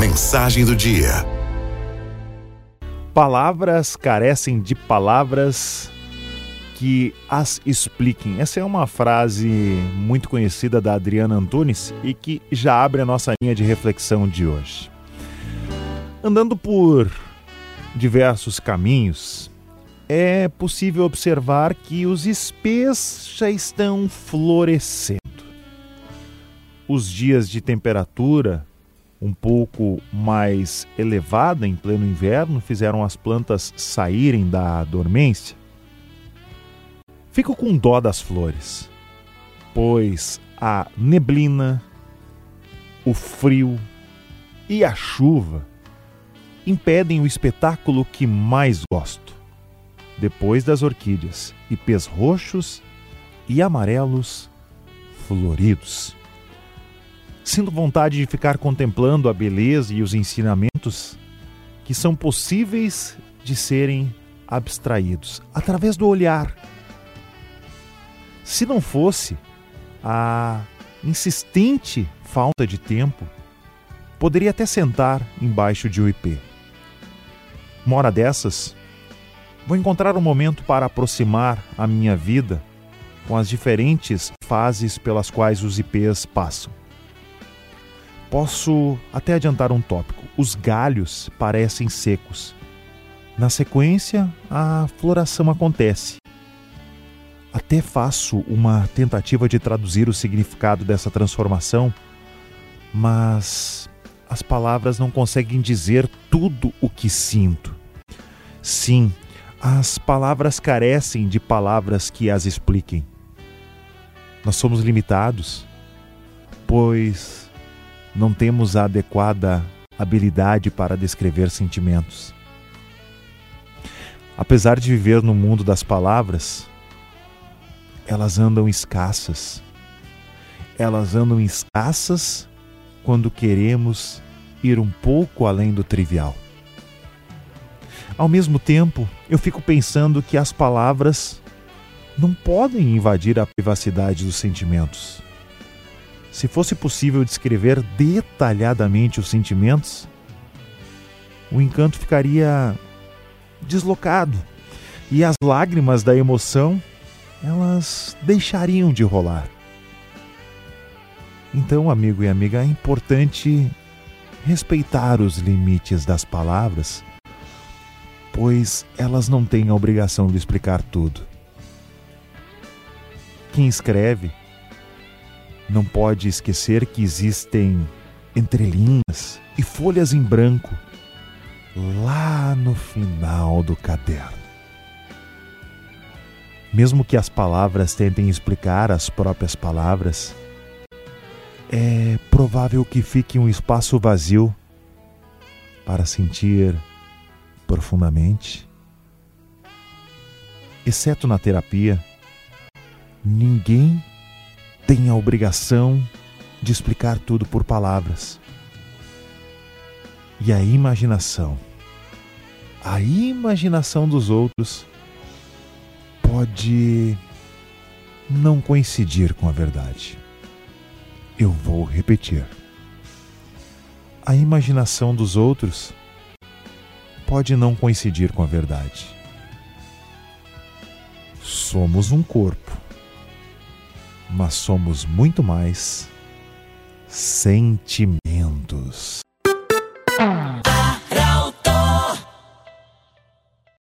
Mensagem do dia. Palavras carecem de palavras que as expliquem. Essa é uma frase muito conhecida da Adriana Antunes e que já abre a nossa linha de reflexão de hoje. Andando por diversos caminhos, é possível observar que os espês já estão florescendo. Os dias de temperatura um pouco mais elevada em pleno inverno fizeram as plantas saírem da dormência. Fico com dó das flores, pois a neblina, o frio e a chuva impedem o espetáculo que mais gosto. Depois das orquídeas, ipês roxos e amarelos floridos. Sinto vontade de ficar contemplando a beleza e os ensinamentos que são possíveis de serem abstraídos através do olhar. Se não fosse a insistente falta de tempo, poderia até sentar embaixo de um ipê. Uma hora dessas, vou encontrar um momento para aproximar a minha vida com as diferentes fases pelas quais os ipês passam. Posso até adiantar um tópico: os galhos parecem secos. Na sequência, a floração acontece. Até faço uma tentativa de traduzir o significado dessa transformação, mas as palavras não conseguem dizer tudo o que sinto. Sim, as palavras carecem de palavras que as expliquem. Nós somos limitados, pois não temos a adequada habilidade para descrever sentimentos. Apesar de viver no mundo das palavras, elas andam escassas. Elas andam escassas quando queremos ir um pouco além do trivial. Ao mesmo tempo, eu fico pensando que as palavras não podem invadir a privacidade dos sentimentos. Se fosse possível descrever detalhadamente os sentimentos, o encanto ficaria deslocado e as lágrimas da emoção elas deixariam de rolar. Então, amigo e amiga, é importante respeitar os limites das palavras, pois elas não têm a obrigação de explicar tudo. Quem escreve não pode esquecer que existem entrelinhas e folhas em branco lá no final do caderno. Mesmo que as palavras tentem explicar as próprias palavras, é provável que fique um espaço vazio para sentir profundamente. Exceto na terapia, ninguém tem a obrigação de explicar tudo por palavras. E a imaginação, a imaginação dos outros pode não coincidir com a verdade. Eu vou repetir. A imaginação dos outros pode não coincidir com a verdade. Somos um corpo mas somos muito mais sentimentos.